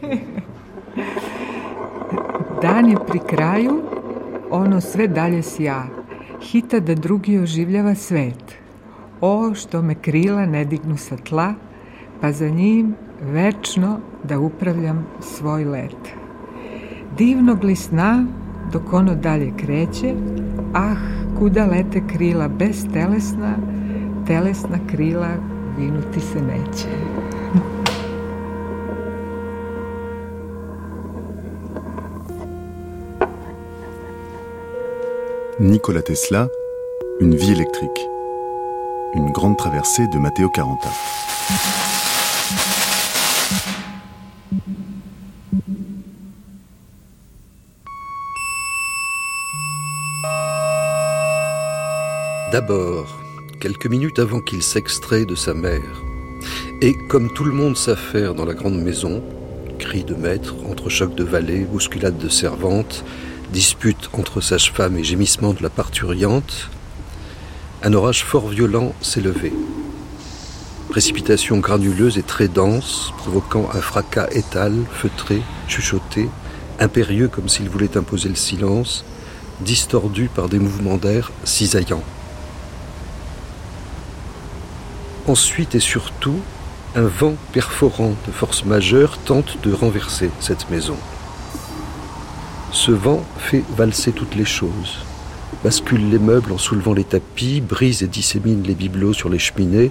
Dan je pri kraju, ono sve dalje sja. Hita da drugi oživljava svet. O, što me krila ne dignu sa tla, pa za njim večno da upravljam svoj let. Divnog li sna, dok ono dalje kreće, ah, kuda lete krila bez telesna, telesna krila vinuti se neće. Nikola Tesla, Une vie électrique. Une grande traversée de Matteo Caranta. D'abord, quelques minutes avant qu'il s'extrait de sa mère, et comme tout le monde sait faire dans la grande maison, cris de maître, entrechocs de valet, bousculades de servantes, disputes entre sage-femme et gémissements de la parturiante, un orage fort violent s'est levé. Précipitation granuleuse et très dense, provoquant un fracas étal, feutré, chuchoté, impérieux comme s'il voulait imposer le silence, distordu par des mouvements d'air cisaillants. Ensuite et surtout, un vent perforant de force majeure tente de renverser cette maison. Ce vent fait valser toutes les choses, bascule les meubles en soulevant les tapis, brise et dissémine les bibelots sur les cheminées,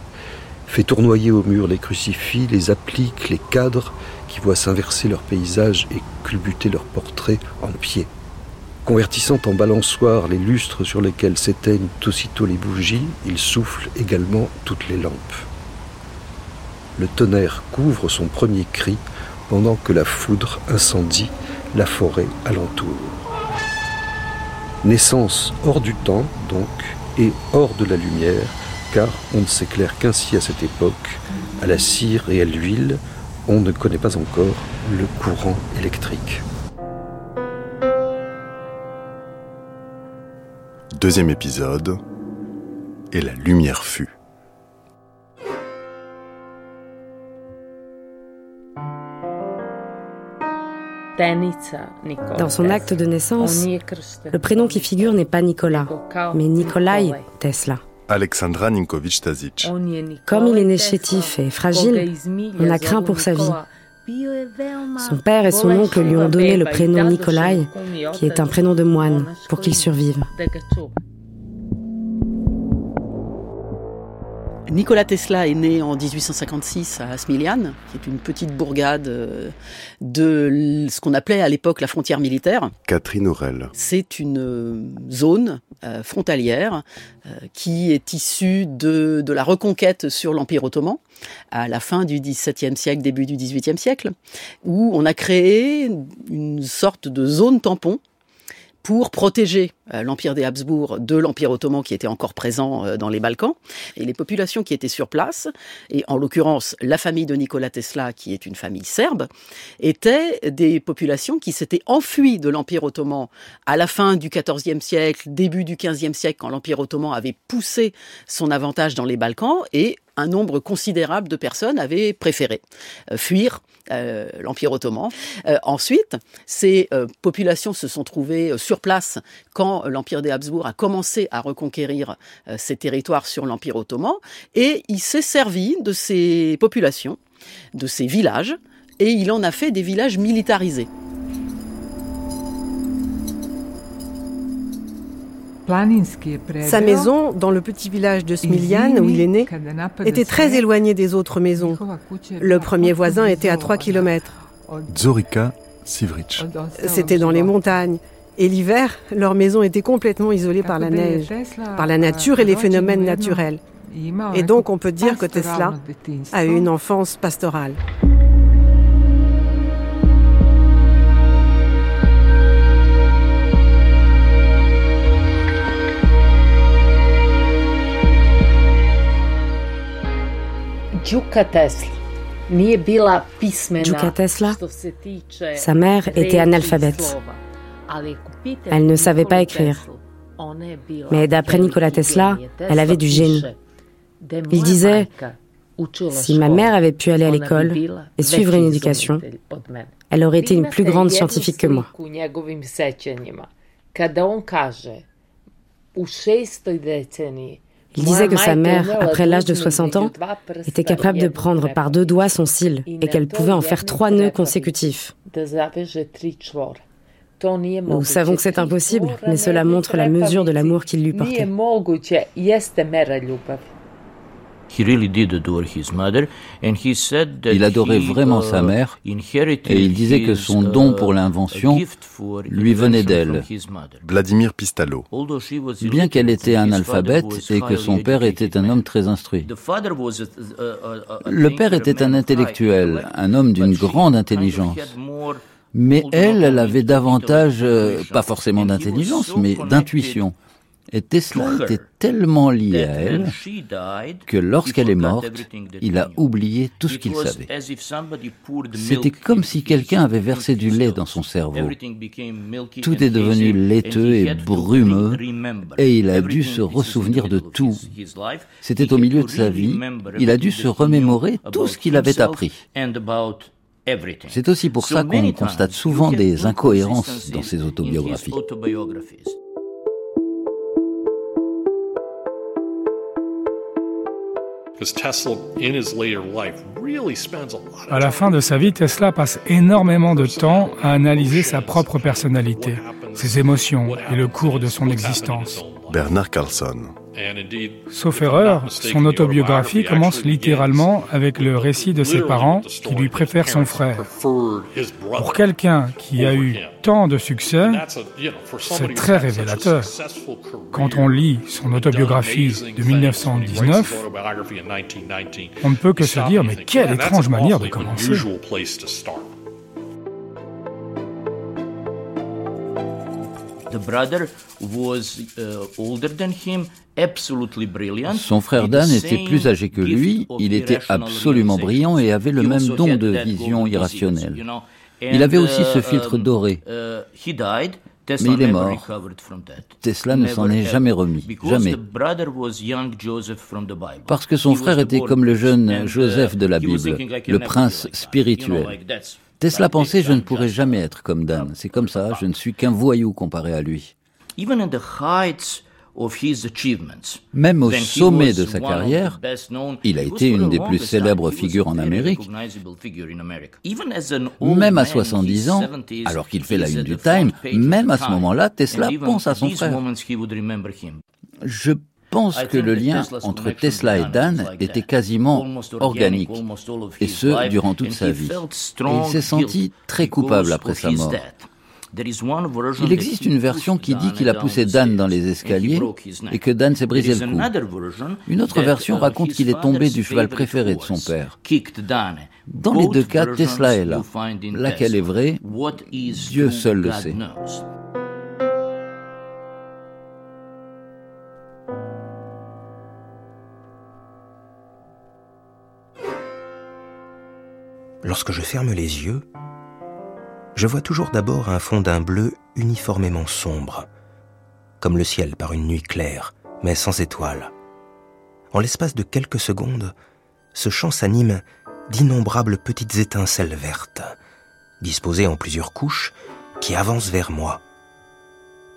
fait tournoyer au mur les crucifix, les applique, les cadres, qui voient s'inverser leur paysage et culbuter leurs portraits en pied. Convertissant en balançoire les lustres sur lesquels s'éteignent aussitôt les bougies, il souffle également toutes les lampes. Le tonnerre couvre son premier cri pendant que la foudre incendie la forêt alentour. Naissance hors du temps, donc, et hors de la lumière, car on ne s'éclaire qu'ainsi à cette époque, à la cire et à l'huile, on ne connaît pas encore le courant électrique. Deuxième épisode, et la lumière fut. Dans son acte de naissance, le prénom qui figure n'est pas Nicolas, mais Nikolai Tesla. Alexandra Ninkovic Tasic. Comme il est né chétif et fragile, on a craint pour sa vie. Son père et son oncle lui ont donné le prénom Nikolai, qui est un prénom de moine, pour qu'il survive. Nikola Tesla est né en 1856 à Smilian, qui est une petite bourgade euh, de ce qu'on appelait à l'époque la frontière militaire. Catherine Aurel. C'est une euh, zone euh, frontalière qui est issue de, de la reconquête sur l'Empire ottoman à la fin du XVIIe siècle, début du XVIIIe siècle, où on a créé une sorte de zone tampon pour protéger l'Empire des Habsbourg de l'Empire ottoman qui était encore présent euh, dans les Balkans. Et les populations qui étaient sur place, et en l'occurrence la famille de Nikola Tesla, qui est une famille serbe, étaient des populations qui s'étaient enfuies de l'Empire ottoman à la fin du XIVe siècle, début du XVe siècle, quand l'Empire ottoman avait poussé son avantage dans les Balkans, et un nombre considérable de personnes avaient préféré euh, fuir euh, l'Empire ottoman. Euh, ensuite, ces populations se sont trouvées sur place quand l'Empire des Habsbourg a commencé à reconquérir ces territoires sur l'Empire ottoman, et il s'est servi de ces populations, de ces villages, et il en a fait des villages militarisés. Sa maison, dans le petit village de Smiljan où il est né, était très éloignée des autres maisons. Le premier voisin était à 3 km. Zorika Sivric. C'était dans les montagnes. Et l'hiver, leur maison était complètement isolée par la neige, par la nature et les phénomènes naturels. Et donc on peut dire que Tesla a eu une enfance pastorale. Djuka Tesla, sa mère était analphabète. Elle ne savait pas écrire. Mais d'après Nikola Tesla, elle avait du génie. Il disait Si ma mère avait pu aller à l'école et suivre une éducation, elle aurait été une plus grande scientifique que moi. Il disait que sa mère, après l'âge de 60 ans, était capable de prendre par deux doigts son cil et qu'elle pouvait en faire trois nœuds consécutifs. Nous savons que c'est impossible, mais cela montre la mesure de l'amour qu'il lui portait. Il adorait vraiment sa mère et il disait que son don pour l'invention lui venait d'elle. Vladimir Pistalo. Bien qu'elle était analphabète et que son père était un homme très instruit. Le père était un intellectuel, un homme d'une grande intelligence. Mais elle, elle avait davantage, euh, pas forcément d'intelligence, mais d'intuition. Et Tesla était tellement lié à elle que lorsqu'elle est morte, il a oublié tout ce qu'il savait. C'était comme si quelqu'un avait versé du lait dans son cerveau. Tout est devenu laiteux et brumeux et il a dû se ressouvenir de tout. C'était au milieu de sa vie. Il a dû se remémorer tout ce qu'il avait appris. C'est aussi pour ça qu'on constate souvent des incohérences dans ses autobiographies. À la fin de sa vie, Tesla passe énormément de temps à analyser sa propre personnalité, ses émotions et le cours de son existence. Bernard Carlson. Sauf erreur, son autobiographie commence littéralement avec le récit de ses parents qui lui préfèrent son frère. Pour quelqu'un qui a eu tant de succès, c'est très révélateur. Quand on lit son autobiographie de 1919, on ne peut que se dire mais quelle étrange manière de commencer. Son frère Dan était plus âgé que lui, il était absolument brillant et avait le même don de vision irrationnelle. Il avait aussi ce uh, filtre doré. Uh, mais il est mort. Tesla ne s'en est jamais remis. Jamais. Parce que son frère était comme le jeune uh, Joseph de la Bible, le prince spirituel. Tesla pensait je ne pourrai jamais être comme Dan. C'est comme ça, je ne suis qu'un voyou comparé à lui. Même au sommet de sa carrière, il a été une des plus célèbres figures en Amérique. Même à 70 ans, alors qu'il fait la une du Time, même à ce moment-là, Tesla pense à son frère. Je pense que le lien entre Tesla et Dan était quasiment organique, et ce, durant toute sa vie. il s'est senti très coupable après sa mort. Il existe une version qui dit qu'il a poussé Dan dans les escaliers et que Dan s'est brisé le cou. Une autre version raconte qu'il est tombé du cheval préféré de son père. Dans les deux cas, Tesla est là. Laquelle est vraie? Dieu seul le sait. Lorsque je ferme les yeux, je vois toujours d'abord un fond d'un bleu uniformément sombre, comme le ciel par une nuit claire, mais sans étoiles. En l'espace de quelques secondes, ce champ s'anime d'innombrables petites étincelles vertes, disposées en plusieurs couches, qui avancent vers moi.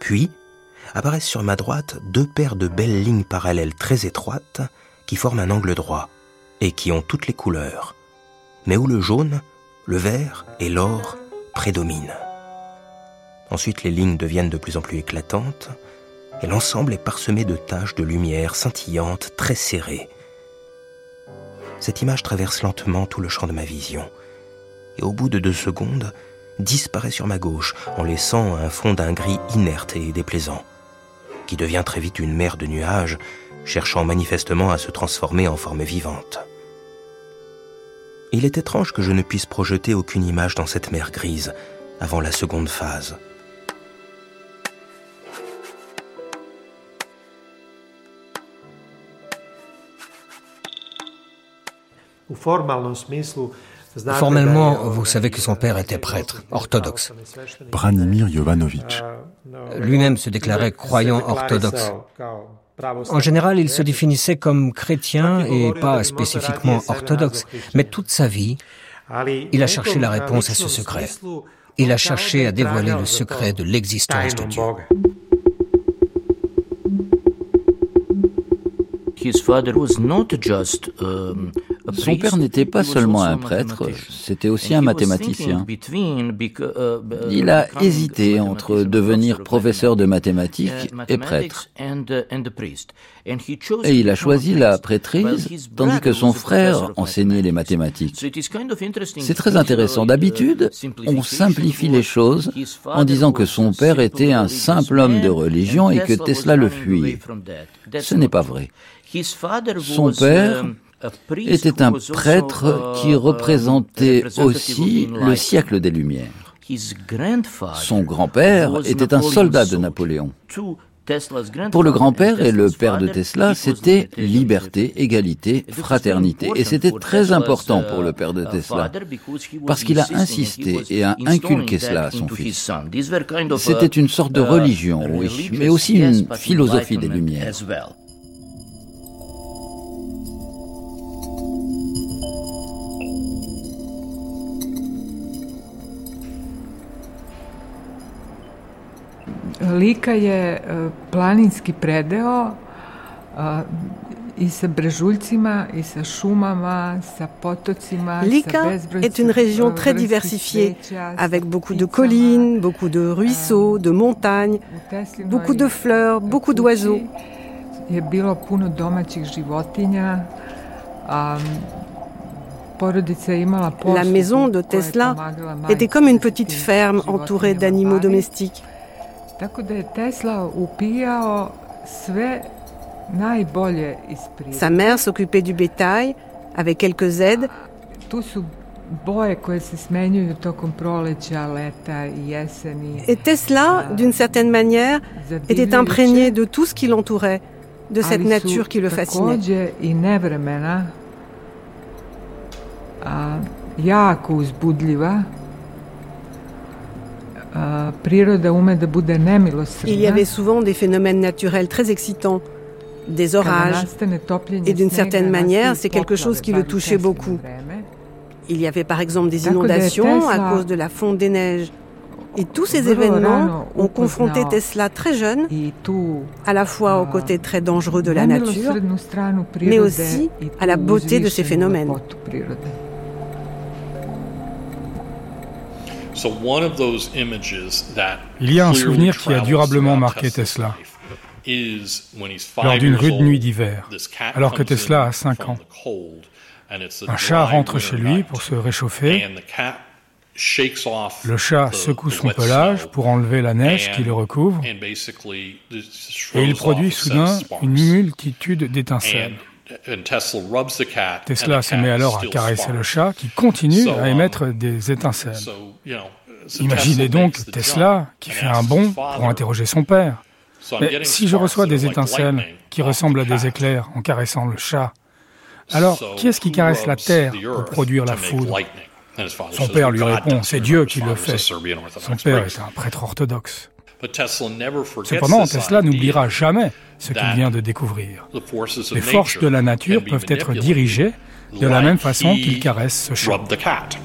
Puis, apparaissent sur ma droite deux paires de belles lignes parallèles très étroites qui forment un angle droit et qui ont toutes les couleurs, mais où le jaune, le vert et l'or prédomine. Ensuite, les lignes deviennent de plus en plus éclatantes, et l'ensemble est parsemé de taches de lumière scintillantes, très serrées. Cette image traverse lentement tout le champ de ma vision, et au bout de deux secondes, disparaît sur ma gauche en laissant un fond d'un gris inerte et déplaisant, qui devient très vite une mer de nuages, cherchant manifestement à se transformer en forme vivante. Il est étrange que je ne puisse projeter aucune image dans cette mer grise avant la seconde phase. Formellement, vous savez que son père était prêtre, orthodoxe. Branimir Jovanovic. Lui-même se déclarait croyant orthodoxe. En général, il se définissait comme chrétien et pas spécifiquement orthodoxe, mais toute sa vie, il a cherché la réponse à ce secret. Il a cherché à dévoiler le secret de l'existence de Dieu. Son père n'était pas seulement un prêtre, c'était aussi un mathématicien. Uh, il a hésité entre devenir professeur de mathématiques et prêtre. Et il a choisi la prêtrise, tandis que son frère enseignait les mathématiques. C'est très intéressant. D'habitude, on simplifie les choses en disant que son père était un simple homme de religion et que Tesla le fuyait. Ce n'est pas vrai. Son père était un prêtre qui représentait aussi le siècle des Lumières. Son grand-père était un soldat de Napoléon. Pour le grand-père et le père de Tesla, c'était liberté, égalité, fraternité. Et c'était très important pour le père de Tesla, parce qu'il a insisté et a inculqué cela à son fils. C'était une sorte de religion, oui, mais aussi une philosophie des Lumières. Lika je planinski predeo est une région très diversifiée, avec beaucoup de collines, beaucoup de ruisseaux, de montagnes, beaucoup de fleurs, beaucoup d'oiseaux. La maison de Tesla était comme une petite ferme entourée d'animaux domestiques. Sa mère s'occupait du bétail avec quelques aides. Et Tesla, d'une certaine manière, était imprégné de tout ce qui l'entourait, de cette nature qui le fascinait. Il y avait souvent des phénomènes naturels très excitants, des orages, et d'une certaine manière, c'est quelque chose qui le touchait beaucoup. Il y avait par exemple des inondations à cause de la fonte des neiges. Et tous ces événements ont confronté Tesla très jeune, à la fois au côté très dangereux de la nature, mais aussi à la beauté de ces phénomènes. Il y a un souvenir qui a durablement marqué Tesla. Lors d'une rude nuit d'hiver, alors que Tesla a 5 ans, un chat rentre chez lui pour se réchauffer. Le chat secoue son pelage pour enlever la neige qui le recouvre et il produit soudain une multitude d'étincelles. Tesla se met alors à caresser le chat qui continue à émettre des étincelles. Imaginez donc Tesla qui fait un bond pour interroger son père. Mais si je reçois des étincelles qui ressemblent à des éclairs en caressant le chat, alors qui est-ce qui caresse la terre pour produire la foudre Son père lui répond, c'est Dieu qui le fait. Son père est un prêtre orthodoxe. Cependant, Tesla n'oubliera jamais ce qu'il vient de découvrir. Les forces de la nature peuvent être dirigées de la même façon qu'il caresse ce chat.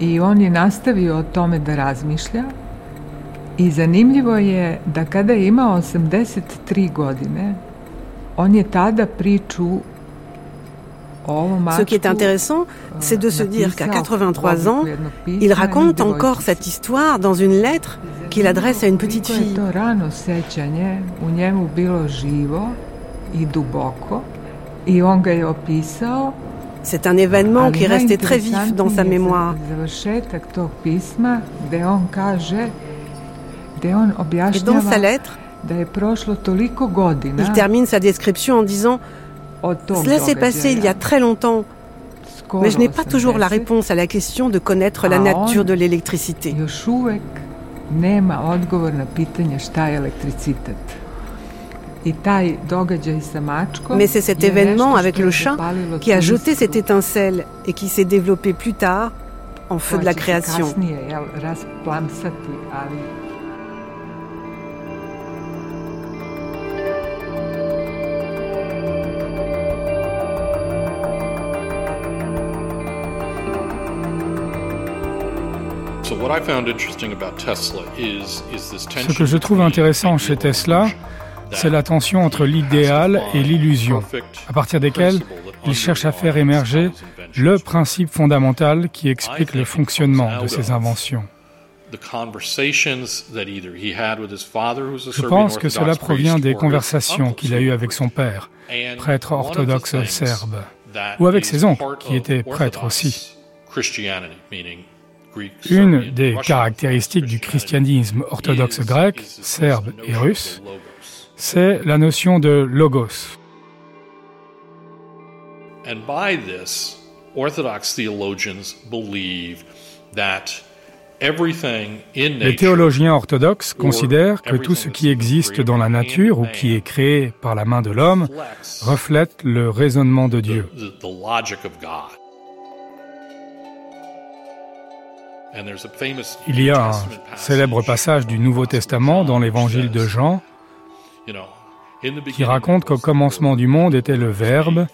I on je nastavio o tome da razmišlja i zanimljivo je da kada je imao 83 godine, on je tada priču Ce qui est intéressant, c'est de se dire qu'à 83 ans, il raconte encore cette histoire dans une lettre qu'il adresse à une petite fille. C'est un événement qui est resté très vif dans sa mémoire. Et dans sa lettre, il termine sa description en disant cela s'est passé il y a très longtemps, mais je n'ai pas toujours la réponse à la question de connaître la nature de l'électricité. Mais c'est cet événement avec le chat qui a jeté cette étincelle et qui s'est développé plus tard en feu de la création. Ce que je trouve intéressant chez Tesla, c'est la tension entre l'idéal et l'illusion, à partir desquelles il cherche à faire émerger le principe fondamental qui explique le fonctionnement de ses inventions. Je pense que cela provient des conversations qu'il a eues avec son père, prêtre orthodoxe serbe, ou avec ses oncles, qui étaient prêtres aussi. Une des caractéristiques du christianisme orthodoxe grec, serbe et russe, c'est la notion de logos. And by this, Orthodox theologians believe that les théologiens orthodoxes considèrent que tout ce qui existe dans la nature ou qui est créé par la main de l'homme reflète le raisonnement de Dieu. Il y a un célèbre passage du Nouveau Testament dans l'évangile de Jean qui raconte qu'au commencement du monde était le Verbe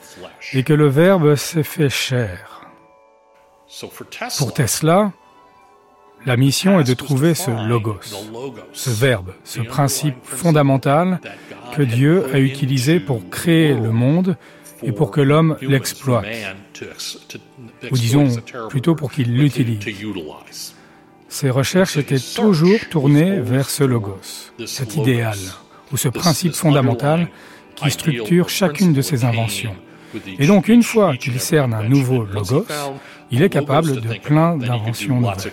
et que le Verbe s'est fait chair. Pour Tesla, la mission est de trouver ce logos, ce verbe, ce principe fondamental que Dieu a utilisé pour créer le monde et pour que l'homme l'exploite, ou disons plutôt pour qu'il l'utilise. Ses recherches étaient toujours tournées vers ce logos, cet idéal, ou ce principe fondamental qui structure chacune de ses inventions. Et donc, une fois qu'il cerne un nouveau logos, il est capable de plein d'inventions nouvelles.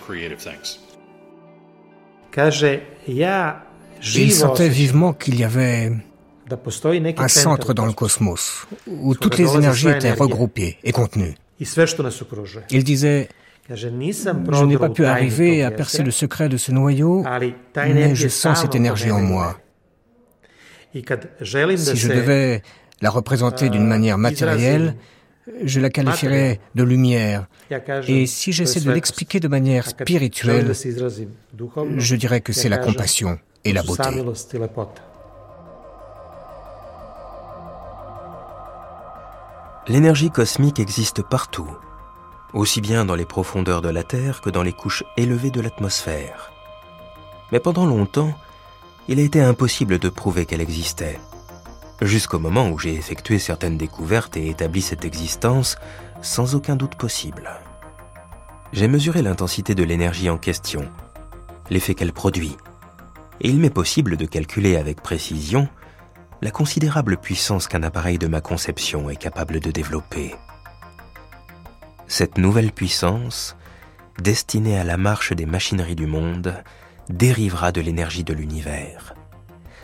Il sentait vivement qu'il y avait un centre dans le cosmos où toutes les énergies étaient regroupées et contenues. Il disait je n'ai pas pu arriver à percer le secret de ce noyau, mais je sens cette énergie en moi. Si je devais la représenter d'une manière matérielle, je la qualifierais de lumière. Et si j'essaie de l'expliquer de manière spirituelle, je dirais que c'est la compassion et la beauté. L'énergie cosmique existe partout, aussi bien dans les profondeurs de la Terre que dans les couches élevées de l'atmosphère. Mais pendant longtemps, il a été impossible de prouver qu'elle existait jusqu'au moment où j'ai effectué certaines découvertes et établi cette existence sans aucun doute possible. J'ai mesuré l'intensité de l'énergie en question, l'effet qu'elle produit, et il m'est possible de calculer avec précision la considérable puissance qu'un appareil de ma conception est capable de développer. Cette nouvelle puissance, destinée à la marche des machineries du monde, dérivera de l'énergie de l'univers.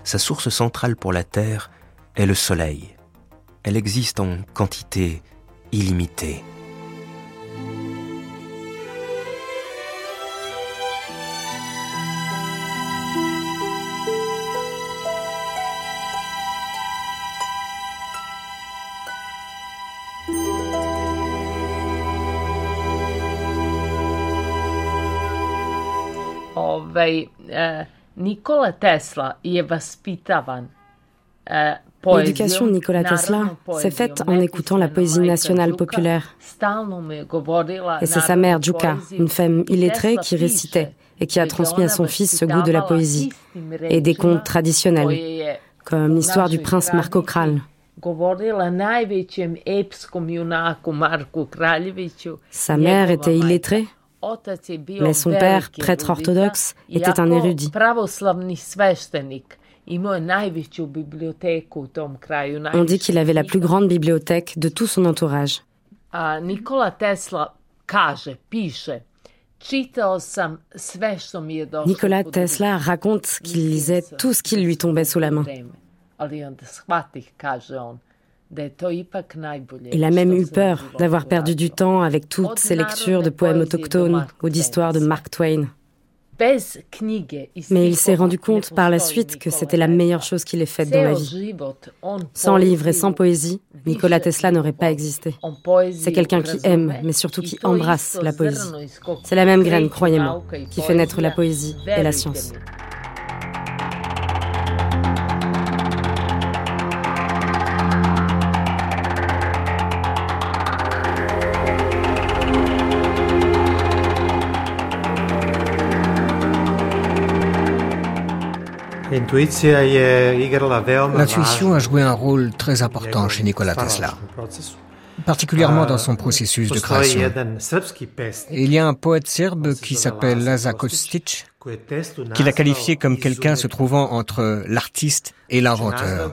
Sa source centrale pour la Terre est le soleil. Elle existe en quantité illimitée. Ovaj, e, Nikola Tesla je vaspitavan e, L'éducation de Nikola Tesla s'est faite en écoutant la poésie nationale populaire. Et c'est sa mère, Juka, une femme illettrée, qui récitait et qui a transmis à son fils ce goût de la poésie et des contes traditionnels, comme l'histoire du prince Marco Kral. Sa mère était illettrée, mais son père, prêtre orthodoxe, était un érudit. On dit qu'il avait la plus grande bibliothèque de tout son entourage. Nikola Tesla raconte qu'il lisait tout ce qui lui tombait sous la main. Il a même eu peur d'avoir perdu du temps avec toutes ces lectures de poèmes autochtones ou d'histoires de Mark Twain. Mais il s'est rendu compte par la suite que c'était la meilleure chose qu'il ait faite dans la vie. Sans livres et sans poésie, Nikola Tesla n'aurait pas existé. C'est quelqu'un qui aime, mais surtout qui embrasse la poésie. C'est la même graine, croyez-moi, qui fait naître la poésie et la science. L'intuition a joué un rôle très important chez Nikola Tesla particulièrement dans son processus de création. Et il y a un poète serbe qui s'appelle Laza Kostic, qui l'a qualifié comme quelqu'un se trouvant entre l'artiste et l'inventeur.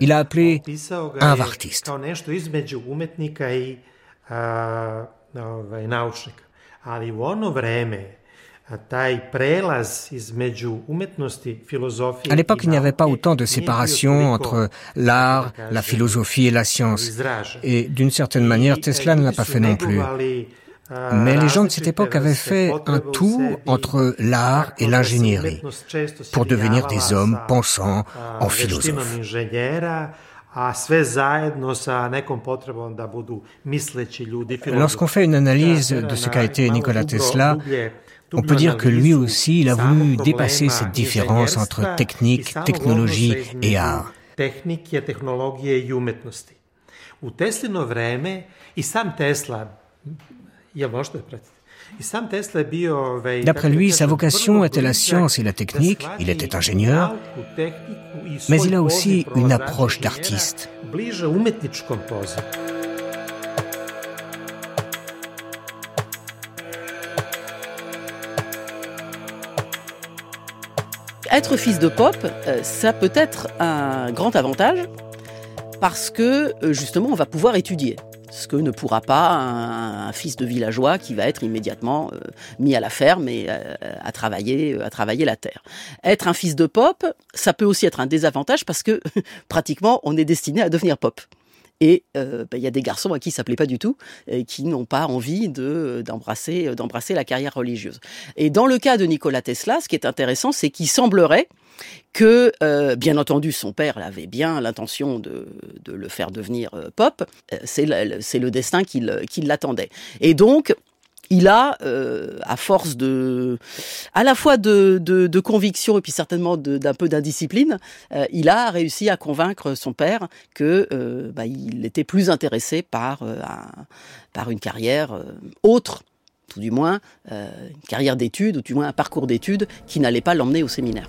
Il a appelé un artiste. À l'époque, il n'y avait pas autant de séparation entre l'art, la philosophie et la science. Et d'une certaine manière, Tesla ne l'a pas fait non plus. Mais les gens de cette époque avaient fait un tout entre l'art et l'ingénierie pour devenir des hommes pensant en philosophe. Lorsqu'on fait une analyse de ce qu'a été Nikola Tesla, on peut dire que lui aussi, il a voulu dépasser cette différence entre technique, technologie et art. D'après lui, sa vocation était la science et la technique, il était ingénieur, mais il a aussi une approche d'artiste. Être fils de pop, euh, ça peut être un grand avantage parce que euh, justement on va pouvoir étudier ce que ne pourra pas un, fils de villageois qui va être immédiatement euh, mis à la ferme et à travailler à travailler la terre. Être un fils de pop, ça peut aussi être un désavantage parce que pratiquement on est destiné à devenir pop. Et euh, bah, il y a des garçons à qui ça plaît pas du tout, et qui n'ont pas envie de d'embrasser d'embrasser la carrière religieuse. Et dans le cas de Nikola Tesla, ce qui est intéressant, c'est qu'il semblerait que, euh, bien entendu, son père avait bien l'intention de, de, le faire devenir euh, pop. C'est le, le destin qui l'attendait. Et donc, il a, euh, à force de, à la fois de, de, conviction et puis certainement d'un peu d'indiscipline, euh, il a réussi à convaincre son père que euh, bah, il était plus intéressé par par une carrière autre, tout du moins une carrière d'études ou du moins un parcours d'études qui n'allait pas l'emmener au séminaire.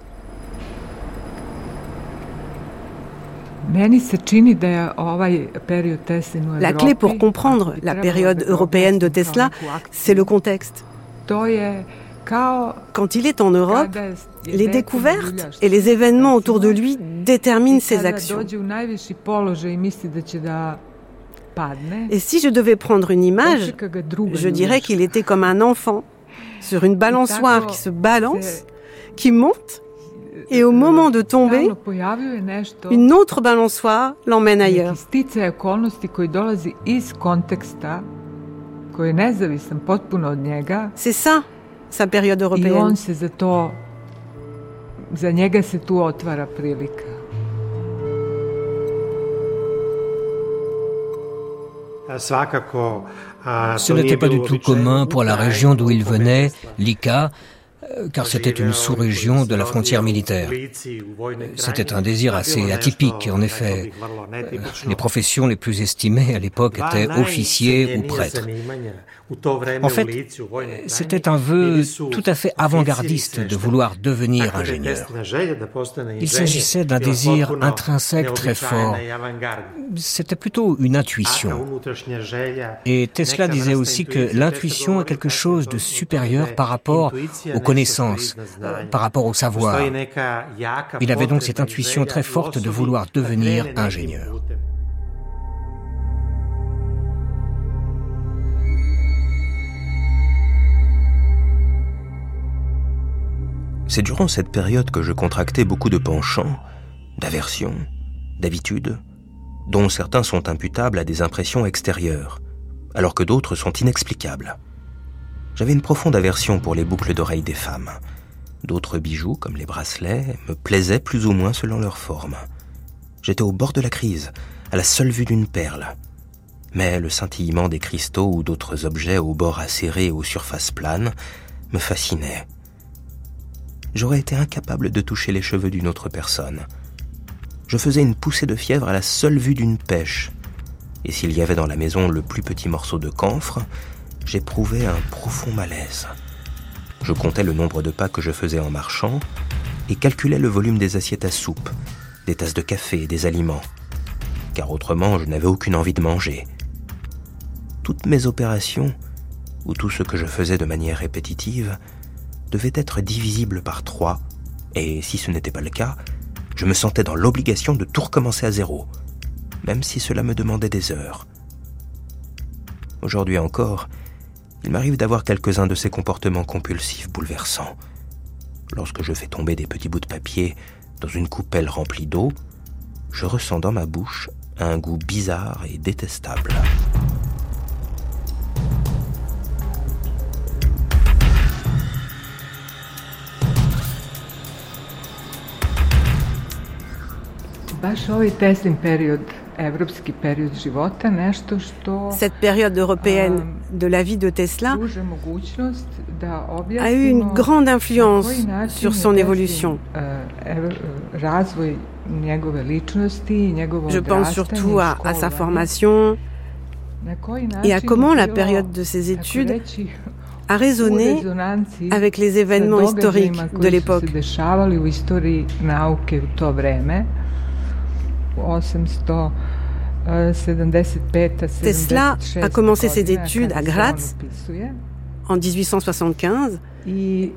La clé pour comprendre la période européenne de Tesla, c'est le contexte. Quand il est en Europe, les découvertes et les événements autour de lui déterminent ses actions. Et si je devais prendre une image, je dirais qu'il était comme un enfant sur une balançoire qui se balance, qui monte et au moment de tomber, une autre balançoire l'emmène ailleurs. C'est ça, sa période européenne. Ce n'était pas du tout commun pour la région d'où il venait, l'Ika, euh, car c'était une sous-région de la frontière militaire. C'était un désir assez atypique, en effet. Les professions les plus estimées à l'époque étaient officiers ou prêtres. En fait, c'était un vœu tout à fait avant-gardiste de vouloir devenir ingénieur. Il s'agissait d'un désir intrinsèque très fort. C'était plutôt une intuition. Et Tesla disait aussi que l'intuition est quelque chose de supérieur par rapport aux par rapport au savoir. Il avait donc cette intuition très forte de vouloir devenir ingénieur. C'est durant cette période que je contractais beaucoup de penchants, d'aversions, d'habitudes, dont certains sont imputables à des impressions extérieures, alors que d'autres sont inexplicables. J'avais une profonde aversion pour les boucles d'oreilles des femmes. D'autres bijoux, comme les bracelets, me plaisaient plus ou moins selon leur forme. J'étais au bord de la crise, à la seule vue d'une perle. Mais le scintillement des cristaux ou d'autres objets aux bords acérés et aux surfaces planes me fascinait j'aurais été incapable de toucher les cheveux d'une autre personne. Je faisais une poussée de fièvre à la seule vue d'une pêche, et s'il y avait dans la maison le plus petit morceau de camphre, j'éprouvais un profond malaise. Je comptais le nombre de pas que je faisais en marchant, et calculais le volume des assiettes à soupe, des tasses de café et des aliments, car autrement je n'avais aucune envie de manger. Toutes mes opérations, ou tout ce que je faisais de manière répétitive, devaient être divisibles par trois, et si ce n'était pas le cas, je me sentais dans l'obligation de tout recommencer à zéro, même si cela me demandait des heures. Aujourd'hui encore, il m'arrive d'avoir quelques-uns de ces comportements compulsifs bouleversants. Lorsque je fais tomber des petits bouts de papier dans une coupelle remplie d'eau, je ressens dans ma bouche un goût bizarre et détestable. Cette période européenne de la vie de Tesla a eu une grande influence sur son évolution. Je pense surtout à, à sa formation et à comment la période de ses études a résonné avec les événements historiques de l'époque. Tesla a commencé ses études à Graz en 1875 et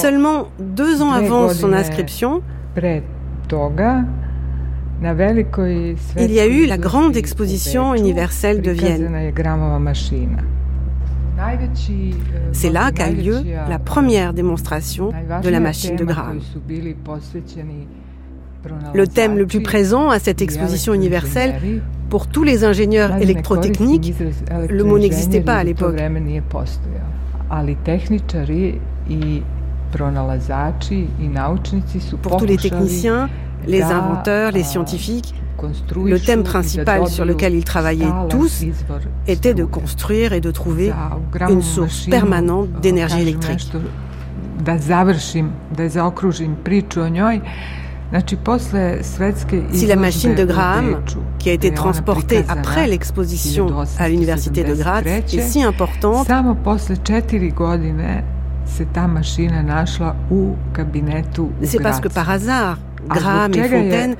seulement deux ans avant son inscription, il y a eu la grande exposition universelle de Vienne. C'est là qu'a eu lieu la première démonstration de la machine de Graham. Le thème le plus présent à cette exposition universelle, pour tous les ingénieurs électrotechniques, le mot n'existait pas à l'époque. Pour tous les techniciens, les inventeurs, les scientifiques, le thème principal sur lequel ils travaillaient tous était de construire et de trouver une source permanente d'énergie électrique. Si la machine de Graham, qui a été transportée après l'exposition à l'université de Graz, est si importante, c'est parce que par hasard, Graham et Fontaine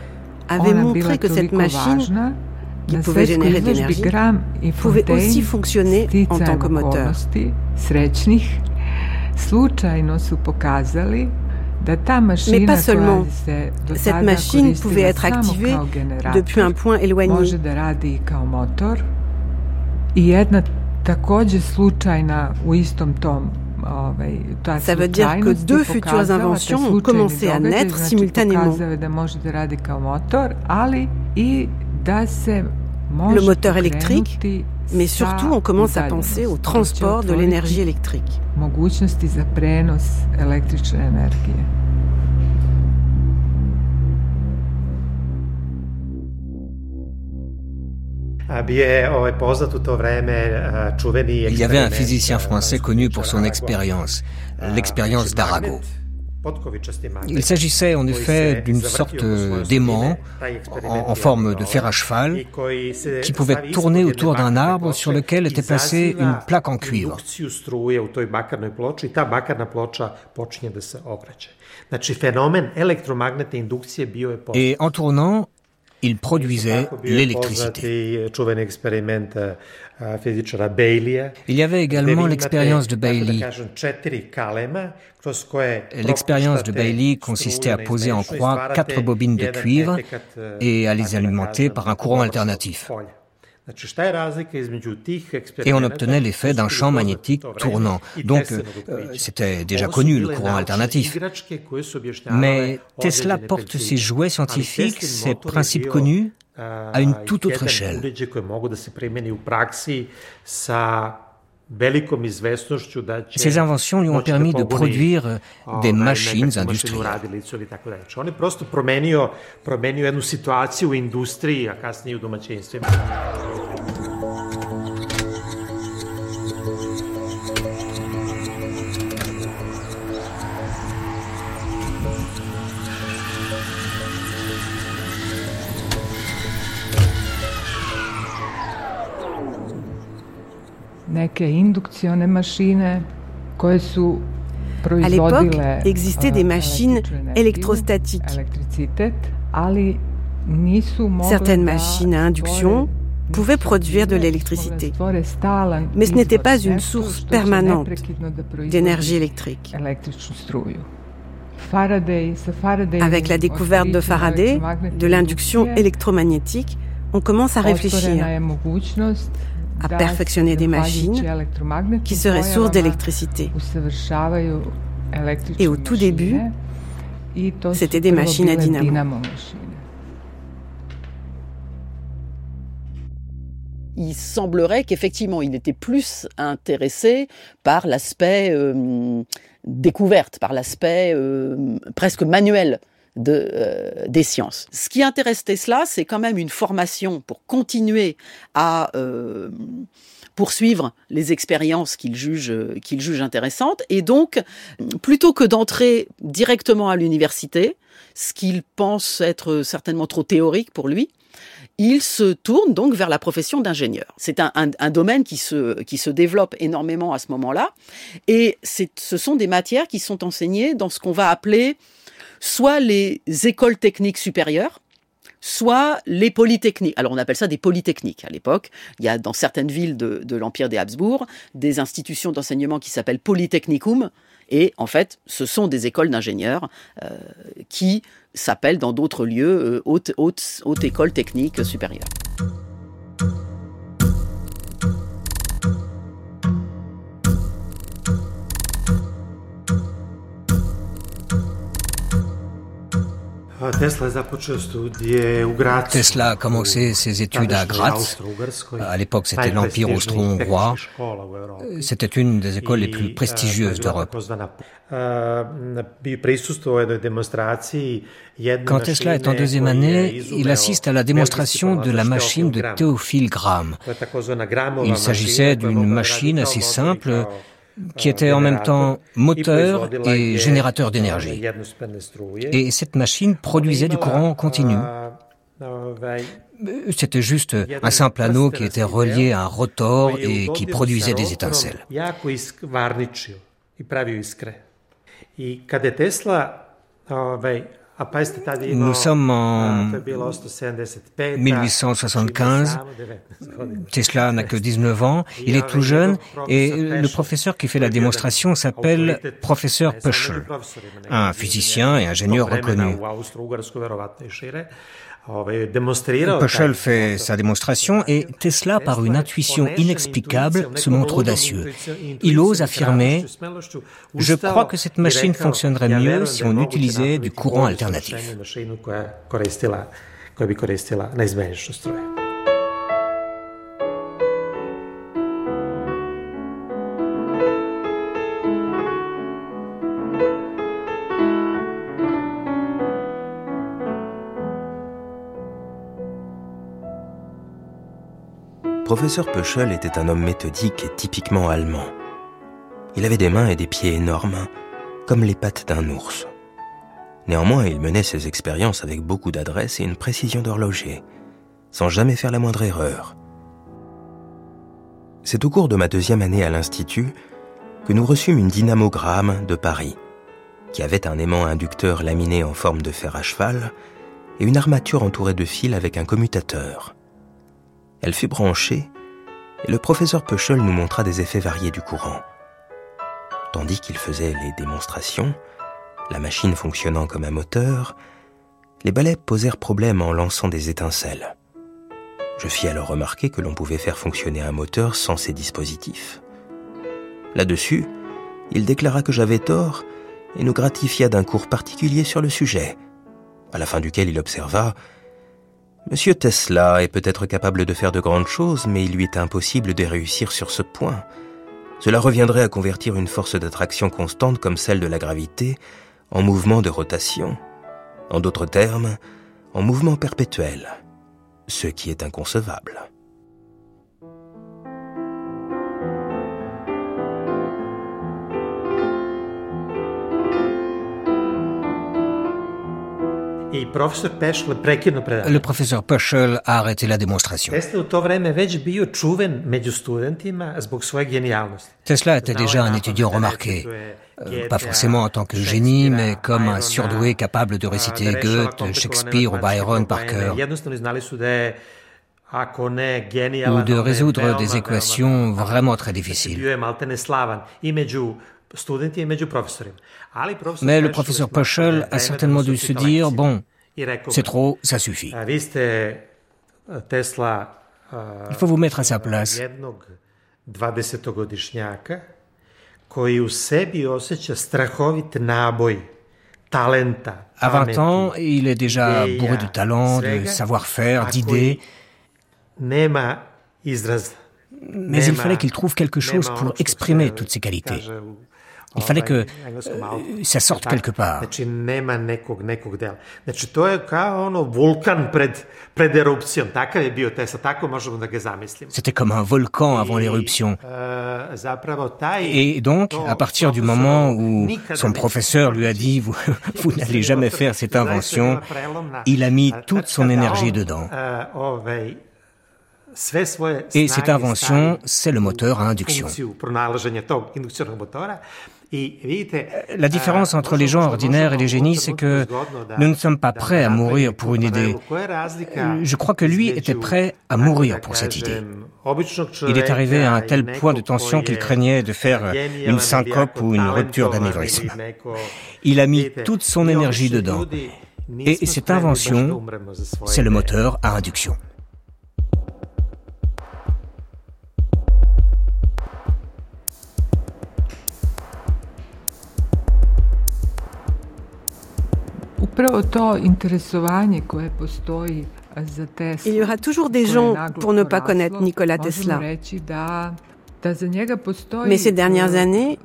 avaient montré que cette machine, qui pouvait générer de l'énergie, pouvait aussi fonctionner en tant que moteur. Mais pas seulement. Cette machine pouvait être activée depuis un point éloigné. Ça veut dire que deux futures inventions ont commencé à naître simultanément. Le moteur électrique, mais surtout on commence à penser au transport de l'énergie électrique. Il y avait un physicien français connu pour son expérience, l'expérience d'Arago. Il s'agissait en effet d'une sorte d'aimant en, forme de fer à cheval qui pouvait tourner autour d'un arbre sur lequel était placée une plaque en cuivre. Et en tournant, il produisait l'électricité. Il y avait également l'expérience de Bailey. L'expérience de Bailey consistait à poser en croix quatre bobines de cuivre et à les alimenter par un courant alternatif. Et on obtenait l'effet d'un champ magnétique tournant. Donc, euh, c'était déjà connu le courant alternatif. Mais Tesla porte ses jouets scientifiques, ses principes connus, à une toute autre échelle. Ces inventions lui ont permis de produire euh, des machines industrielles. À l'époque, existaient des machines électrostatiques. Certaines machines à induction pouvaient produire de l'électricité, mais ce n'était pas une source permanente d'énergie électrique. Avec la découverte de Faraday, de l'induction électromagnétique, on commence à réfléchir à perfectionner des machines qui seraient source d'électricité. Et au tout début, c'était des machines à dynamo. il semblerait qu'effectivement, il était plus intéressé par l'aspect euh, découverte, par l'aspect euh, presque manuel de, euh, des sciences. Ce qui intéresse Tesla, c'est quand même une formation pour continuer à euh, poursuivre les expériences qu'il juge, qu'il juge intéressantes. Et donc, plutôt que d'entrer directement à l'université, ce qu'il pense être certainement trop théorique pour lui, il se tourne donc vers la profession d'ingénieur. C'est un, un, domaine qui se, qui se développe énormément à ce moment-là, et ce sont des matières qui sont enseignées dans ce qu'on va appeler soit les écoles techniques supérieures, soit les polytechniques. Alors on appelle ça des polytechniques à l'époque. Il y a dans certaines villes de, l'Empire des Habsbourg des institutions d'enseignement qui s'appellent Polytechnicum. Et en fait, ce sont des écoles d'ingénieurs euh, qui s'appellent dans d'autres lieux euh, haute, haute, haute école technique supérieure. Tesla a commencé ses études à Graz. À l'époque, c'était l'Empire austro-hongrois. C'était une des écoles les plus prestigieuses d'Europe. Quand Tesla est en deuxième année, il assiste à la démonstration de la machine de Théophile Graham. Il s'agissait d'une machine assez simple qui était en même temps moteur et générateur d'énergie. Et cette machine produisait du courant continu. C'était juste un simple anneau qui était relié à un rotor et qui produisait des étincelles. Nous sommes en 1875. Tesla n'a que 19 ans. Il est tout jeune et le professeur qui fait la démonstration s'appelle professeur Pöschel, un physicien et ingénieur reconnu. Pöschel fait sa démonstration et Tesla, par une intuition inexplicable, se montre audacieux. Il ose affirmer ⁇ Je crois que cette machine fonctionnerait mieux si on utilisait du courant alternatif. ⁇ professeur Pöschel était un homme méthodique et typiquement allemand. Il avait des mains et des pieds énormes, comme les pattes d'un ours. Néanmoins, il menait ses expériences avec beaucoup d'adresse et une précision d'horloger, sans jamais faire la moindre erreur. C'est au cours de ma deuxième année à l'Institut que nous reçûmes une dynamogramme de Paris, qui avait un aimant inducteur laminé en forme de fer à cheval et une armature entourée de fils avec un commutateur. Elle fut branchée et le professeur Peuchol nous montra des effets variés du courant. Tandis qu'il faisait les démonstrations, la machine fonctionnant comme un moteur, les balais posèrent problème en lançant des étincelles. Je fis alors remarquer que l'on pouvait faire fonctionner un moteur sans ces dispositifs. Là-dessus, il déclara que j'avais tort et nous gratifia d'un cours particulier sur le sujet, à la fin duquel il observa Monsieur Tesla est peut-être capable de faire de grandes choses, mais il lui est impossible de réussir sur ce point. Cela reviendrait à convertir une force d'attraction constante comme celle de la gravité en mouvement de rotation. En d'autres termes, en mouvement perpétuel, ce qui est inconcevable. Le professeur Peschel a arrêté la démonstration. Tesla était déjà un étudiant remarqué, euh, pas forcément en tant que génie, mais comme un surdoué capable de réciter Goethe, Shakespeare ou Byron par cœur, ou de résoudre des équations vraiment très difficiles. Mais le professeur Peschel a certainement dû se dire, bon, c'est trop, ça suffit. Il faut vous mettre à sa place. À 20 ans, il est déjà bourré de talent, de savoir-faire, d'idées. Mais il fallait qu'il trouve quelque chose pour exprimer toutes ces qualités. Il fallait que euh, ça sorte quelque part. C'était comme un volcan avant l'éruption. Et donc, à partir du moment où son professeur lui a dit vous, vous n'allez jamais faire cette invention, il a mis toute son énergie dedans. Et cette invention, c'est le moteur à induction. La différence entre les gens ordinaires et les génies, c'est que nous ne sommes pas prêts à mourir pour une idée. Je crois que lui était prêt à mourir pour cette idée. Il est arrivé à un tel point de tension qu'il craignait de faire une syncope ou une rupture d'anévrisme. Il a mis toute son énergie dedans. Et cette invention, c'est le moteur à induction. Il y aura toujours des gens pour ne pas connaître Nikola Tesla. Mais ces dernières années,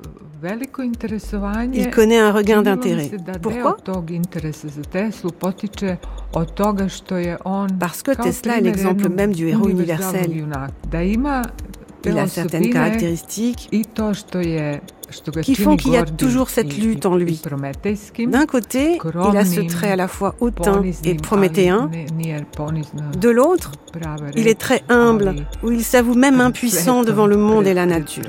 il connaît un regain d'intérêt. Pourquoi? Parce que Tesla est l'exemple même du héros universel. Il a certaines caractéristiques qui font qu'il y a toujours cette lutte en lui. D'un côté, il a ce trait à la fois hautain et prométhéen. De l'autre, il est très humble, où il s'avoue même impuissant devant le monde et la nature.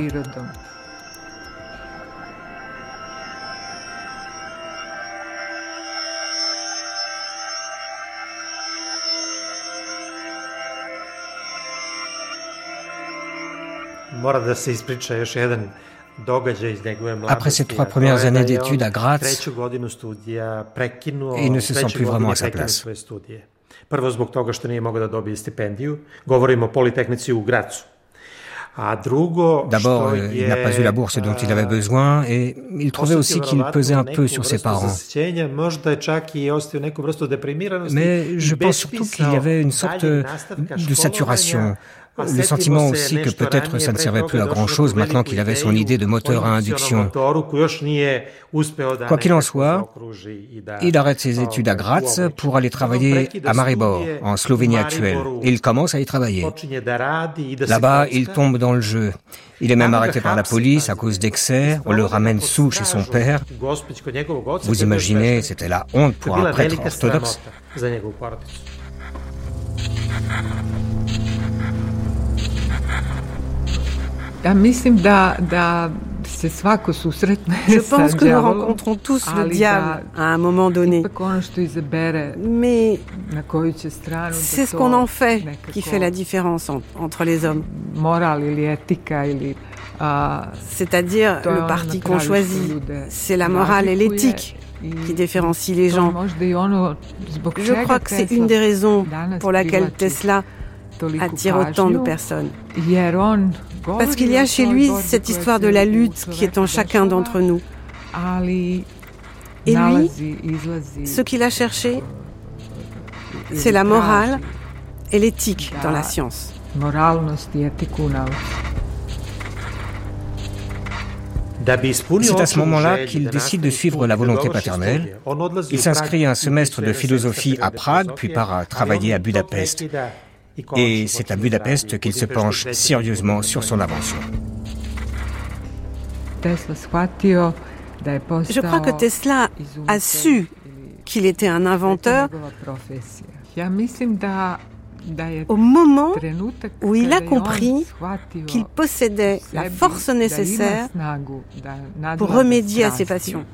Après ces trois premières années d'études à Graz, il ne se sent plus vraiment à sa place. D'abord, euh, il n'a pas eu la bourse dont il avait besoin et il trouvait aussi qu'il pesait un peu sur ses parents. Mais je pense surtout qu'il y avait une sorte de saturation, le sentiment aussi que peut-être ça ne servait plus à grand-chose maintenant qu'il avait son idée de moteur à induction. Quoi qu'il en soit, il arrête ses études à Graz pour aller travailler à Maribor, en Slovénie actuelle. Il commence à y travailler. Là-bas, il tombe dans le jeu. Il est même arrêté par la police à cause d'excès. On le ramène sous chez son père. Vous imaginez, c'était la honte pour un prêtre orthodoxe. Je pense que nous rencontrons tous le diable à un moment donné. Mais c'est ce qu'on en fait qui fait la différence entre les hommes. C'est-à-dire le parti qu'on choisit. C'est la morale et l'éthique qui différencient les gens. Je crois que c'est une des raisons pour laquelle Tesla attire autant de personnes. Parce qu'il y a chez lui cette histoire de la lutte qui est en chacun d'entre nous. Et lui, ce qu'il a cherché, c'est la morale et l'éthique dans la science. C'est à ce moment-là qu'il décide de suivre la volonté paternelle. Il s'inscrit à un semestre de philosophie à Prague, puis part travailler à Budapest. Et c'est à Budapest qu'il se penche sérieusement sur son invention. Je crois que Tesla a su qu'il était un inventeur au moment où il a compris qu'il possédait la force nécessaire pour remédier à ses passions.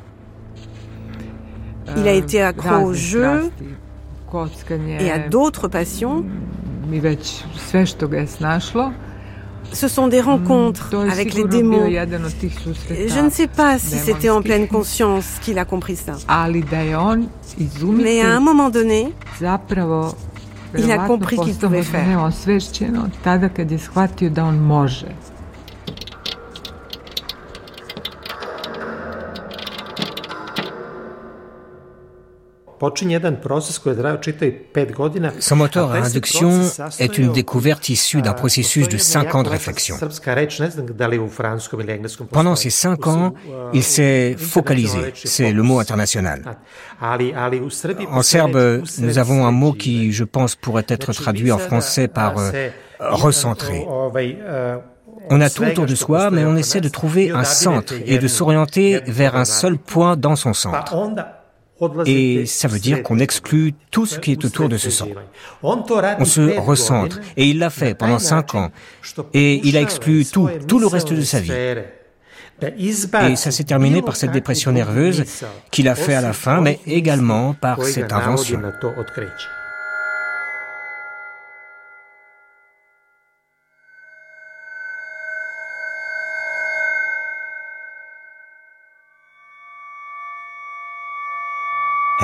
Il a été accro au jeu et à d'autres passions. Ce sont des rencontres avec les démons. Je ne sais pas si c'était en pleine conscience qu'il a compris ça. Mais à un moment donné, il a compris qu'il pouvait faire. Son moteur à induction est une découverte issue d'un processus de cinq ans de réflexion. Pendant ces cinq ans, il s'est focalisé, c'est le mot international. En serbe, nous avons un mot qui, je pense, pourrait être traduit en français par euh, recentré. On a tout autour de soi, mais on essaie de trouver un centre et de s'orienter vers un seul point dans son centre. Et ça veut dire qu'on exclut tout ce qui est autour de ce centre. On se recentre. Et il l'a fait pendant cinq ans. Et il a exclu tout, tout le reste de sa vie. Et ça s'est terminé par cette dépression nerveuse qu'il a fait à la fin, mais également par cette invention.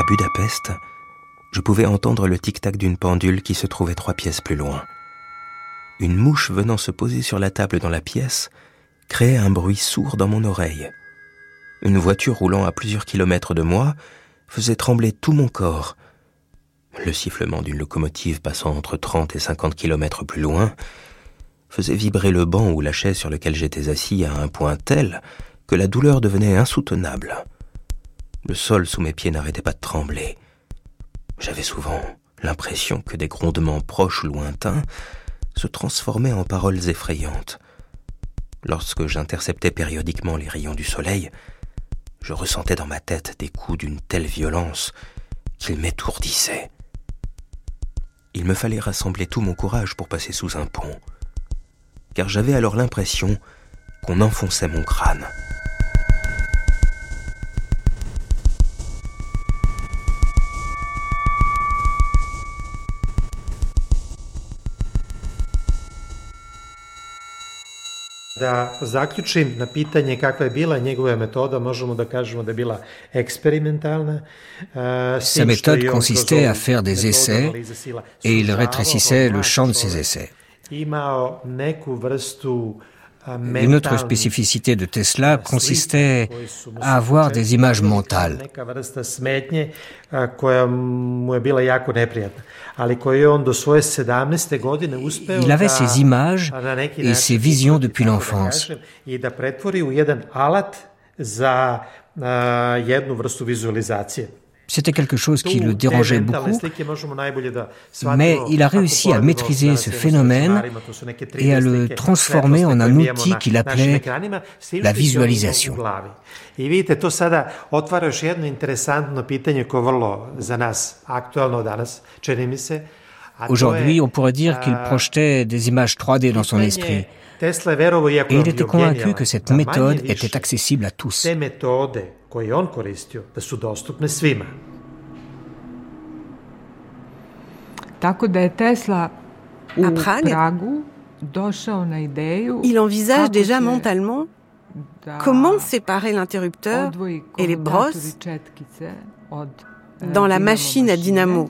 Budapest, je pouvais entendre le tic-tac d'une pendule qui se trouvait trois pièces plus loin. Une mouche venant se poser sur la table dans la pièce créait un bruit sourd dans mon oreille. Une voiture roulant à plusieurs kilomètres de moi faisait trembler tout mon corps. Le sifflement d'une locomotive passant entre 30 et 50 kilomètres plus loin faisait vibrer le banc ou la chaise sur lequel j'étais assis à un point tel que la douleur devenait insoutenable. Le sol sous mes pieds n'arrêtait pas de trembler. J'avais souvent l'impression que des grondements proches ou lointains se transformaient en paroles effrayantes. Lorsque j'interceptais périodiquement les rayons du soleil, je ressentais dans ma tête des coups d'une telle violence qu'ils m'étourdissaient. Il me fallait rassembler tout mon courage pour passer sous un pont, car j'avais alors l'impression qu'on enfonçait mon crâne. Da zaključim na pitanje kakva je bila njegova metoda, možemo da kažemo da je bila eksperimentalna. Sa méthode consistait à faire des essais et il rétrécissait le champ de ses essais. Imao neku vrstu Une autre spécificité de Tesla consistait à avoir des images mentales. Il avait ses images et ses visions depuis l'enfance. C'était quelque chose qui le dérangeait beaucoup, mais il a réussi à maîtriser ce phénomène et à le transformer en un outil qu'il appelait la visualisation. Aujourd'hui, on pourrait dire qu'il projetait des images 3D dans son esprit. Et il était convaincu que cette méthode était accessible à tous. À Prague, il envisage déjà mentalement comment séparer l'interrupteur et les brosses dans la machine à dynamo.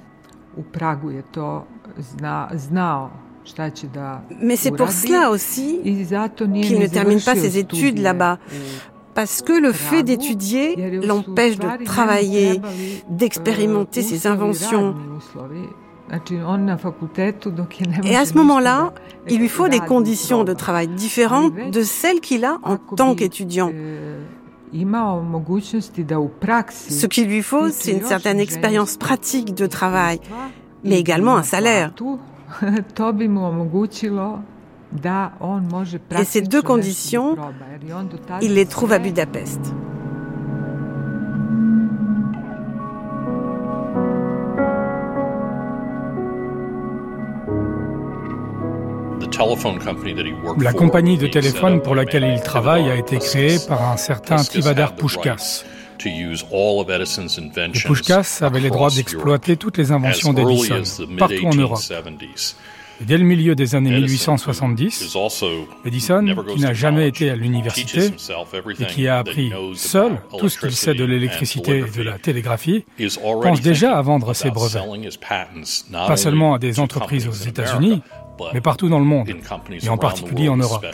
Mais c'est pour cela aussi qu'il ne termine pas ses études là-bas. Parce que le fait d'étudier l'empêche de travailler, d'expérimenter ses inventions. Et à ce moment-là, il lui faut des conditions de travail différentes de celles qu'il a en tant qu'étudiant. Ce qu'il lui faut, c'est une certaine expérience pratique de travail, mais également un salaire. Et ces deux conditions, il les trouve à Budapest. La compagnie de téléphone pour laquelle il travaille a été créée par un certain Tivadar Pushkas. Et Pushkas avait les droits d'exploiter toutes les inventions d'Edison partout en Europe. dès le milieu des années 1870, Edison, qui n'a jamais été à l'université et qui a appris seul tout ce qu'il sait de l'électricité et de la télégraphie, pense déjà à vendre ses brevets, pas seulement à des entreprises aux États-Unis, mais partout dans le monde, et en particulier en Europe.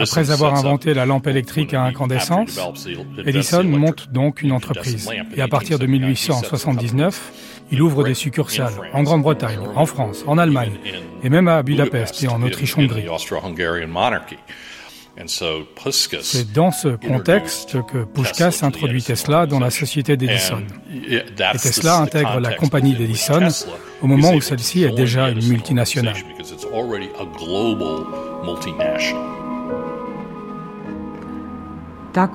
Après avoir inventé la lampe électrique à incandescence, Edison monte donc une entreprise. Et à partir de 1879, il ouvre des succursales en Grande-Bretagne, en France, en Allemagne, et même à Budapest et en Autriche-Hongrie. C'est dans ce contexte que Pushkas introduit Tesla dans la société d'Edison. Et Tesla intègre la compagnie d'Edison au moment où celle-ci est déjà une multinationale. À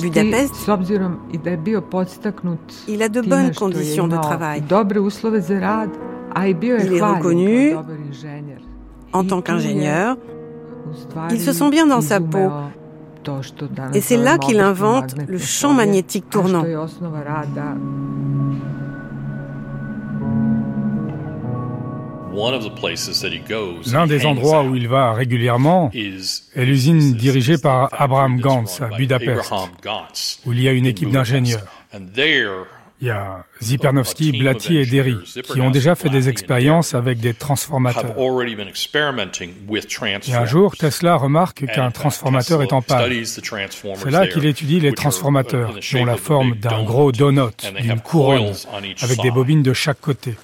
Budapest, il a de bonnes conditions de travail. Il est reconnu en tant qu'ingénieur il se sent bien dans sa peau. Et c'est là qu'il invente le champ magnétique tournant. L'un des endroits où il va régulièrement est l'usine dirigée par Abraham Gantz à Budapest, où il y a une équipe d'ingénieurs. Il y a Zipernovsky, Blatty et Derry qui ont déjà fait des expériences avec des transformateurs. Et un jour, Tesla remarque qu'un transformateur est en panne. C'est là qu'il étudie les transformateurs qui ont la forme d'un gros donut, d'une couronne, avec des bobines de chaque côté.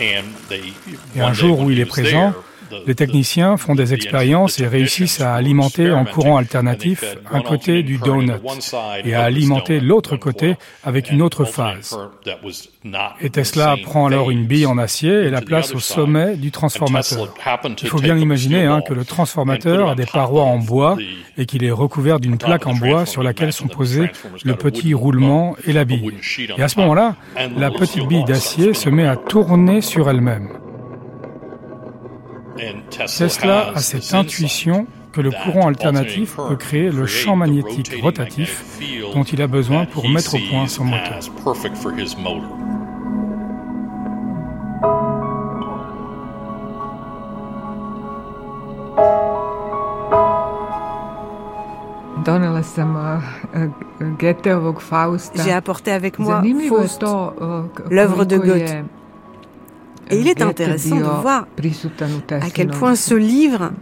Et un jour où il est présent, les techniciens font des expériences et réussissent à alimenter en courant alternatif un côté du donut et à alimenter l'autre côté avec une autre phase. Et Tesla prend alors une bille en acier et la place au sommet du transformateur. Il faut bien imaginer hein, que le transformateur a des parois en bois et qu'il est recouvert d'une plaque en bois sur laquelle sont posés le petit roulement et la bille. Et à ce moment-là, la petite bille d'acier se met à tourner sur elle-même. Tesla a cette intuition que le courant alternatif peut créer le champ magnétique rotatif dont il a besoin pour mettre au point son moteur. J'ai apporté avec moi Faust, l'œuvre de Goethe. Et il est intéressant de voir à quel point ce livre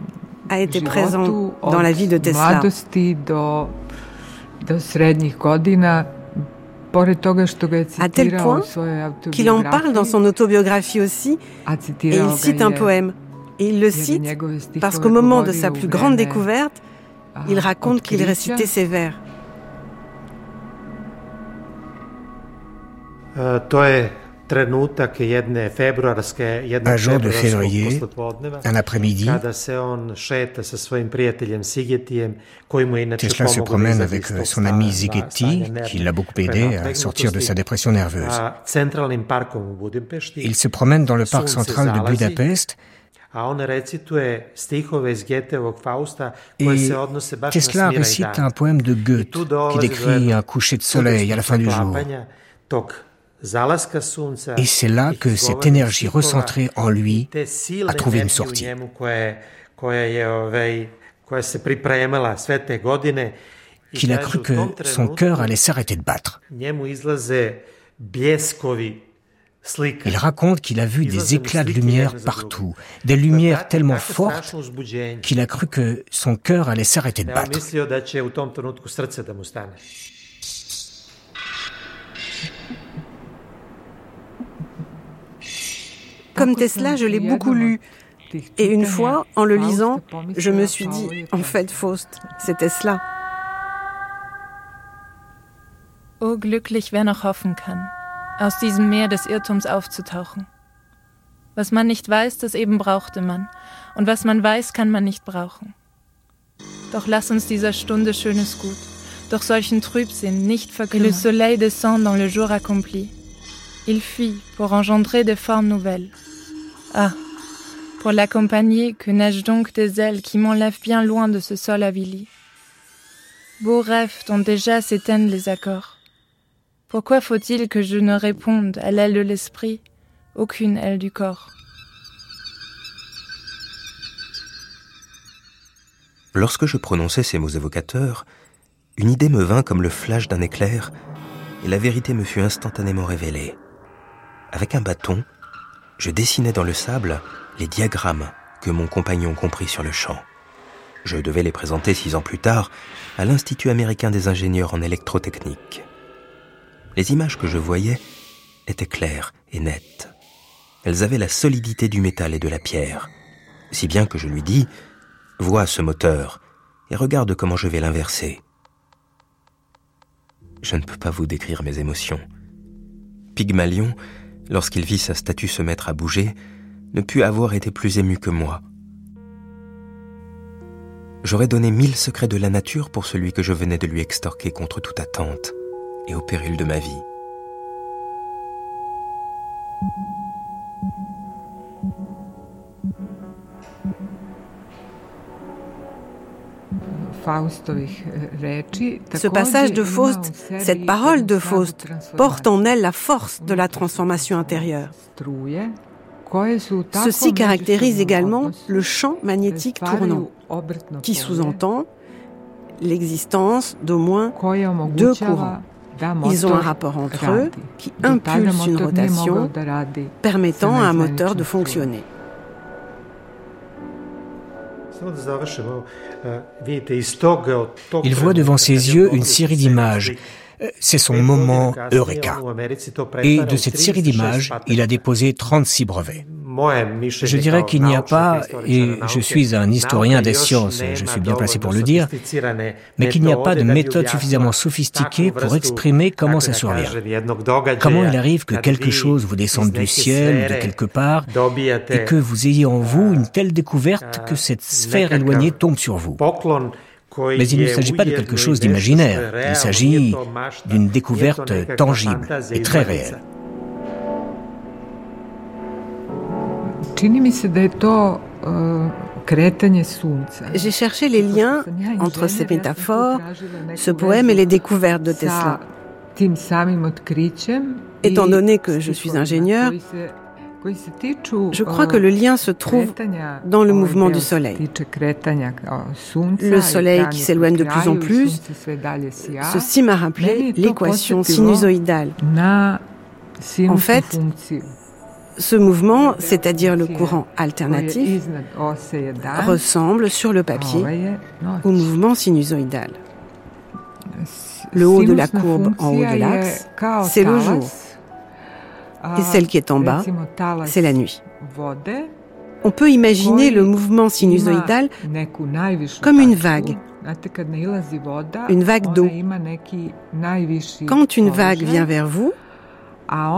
a été présent dans la vie de Tesla. À tel point qu'il en parle dans son autobiographie aussi, et il cite un poème. Et il le cite parce qu'au moment de sa plus grande découverte, il raconte qu'il récitait ses vers. Euh, un jour de février, un après-midi, Tesla se promène avec son ami Zigeti, qui l'a beaucoup aidé à sortir de sa dépression nerveuse. Il se promène dans le parc central de Budapest et Tesla récite un poème de Goethe qui décrit un coucher de soleil à la fin du jour. Et c'est là que cette énergie recentrée en lui a trouvé une sortie. Qu'il a cru que son cœur allait s'arrêter de battre. Il raconte qu'il a vu des éclats de lumière partout, des lumières tellement fortes qu'il a cru que son cœur allait s'arrêter de battre. Comme Tesla, je l'ai beaucoup lu. Et une fois, en le lisant, je me suis dit, en fait, Faust, c'est Tesla. Oh, glücklich, wer noch hoffen kann, aus diesem Meer des Irrtums aufzutauchen. Was man nicht weiß, das eben brauchte man. Und was man weiß, kann man nicht brauchen. Doch lass uns dieser Stunde schönes Gut, durch solchen Trübsinn nicht verkümmert. Et le soleil descend dans le jour accompli. Il fuit pour engendrer des formes nouvelles. Ah, pour l'accompagner, que n'ai-je donc des ailes qui m'enlèvent bien loin de ce sol avili Beaux rêves dont déjà s'éteignent les accords. Pourquoi faut-il que je ne réponde à l'aile de l'esprit, aucune aile du corps? Lorsque je prononçais ces mots évocateurs, une idée me vint comme le flash d'un éclair, et la vérité me fut instantanément révélée. Avec un bâton, je dessinais dans le sable les diagrammes que mon compagnon comprit sur le champ. Je devais les présenter six ans plus tard à l'Institut américain des ingénieurs en électrotechnique. Les images que je voyais étaient claires et nettes. Elles avaient la solidité du métal et de la pierre, si bien que je lui dis Vois ce moteur et regarde comment je vais l'inverser. Je ne peux pas vous décrire mes émotions. Pygmalion, lorsqu'il vit sa statue se mettre à bouger, ne put avoir été plus ému que moi. J'aurais donné mille secrets de la nature pour celui que je venais de lui extorquer contre toute attente et au péril de ma vie. Ce passage de Faust, cette parole de Faust, porte en elle la force de la transformation intérieure. Ceci caractérise également le champ magnétique tournant, qui sous-entend l'existence d'au moins deux courants. Ils ont un rapport entre eux qui impulse une rotation permettant à un moteur de fonctionner. Il voit devant ses yeux une série d'images. C'est son moment Eureka. Et de cette série d'images, il a déposé 36 brevets. Je dirais qu'il n'y a pas, et je suis un historien des sciences, je suis bien placé pour le dire, mais qu'il n'y a pas de méthode suffisamment sophistiquée pour exprimer comment ça survient. Comment il arrive que quelque chose vous descende du ciel, de quelque part, et que vous ayez en vous une telle découverte que cette sphère éloignée tombe sur vous. Mais il ne s'agit pas de quelque chose d'imaginaire, il s'agit d'une découverte tangible et très réelle. J'ai cherché les liens entre ces métaphores, ce poème et les découvertes de Tesla. Étant donné que je suis ingénieur, je crois que le lien se trouve dans le mouvement du Soleil. Le Soleil qui s'éloigne de plus en plus, ceci m'a rappelé l'équation sinusoïdale. En fait, ce mouvement, c'est-à-dire le courant alternatif, ressemble sur le papier au mouvement sinusoïdal. Le haut de la courbe en haut de l'axe, c'est le jour. Et celle qui est en bas, c'est la nuit. On peut imaginer le mouvement sinusoïdal comme une vague, une vague d'eau. Quand une vague vient vers vous,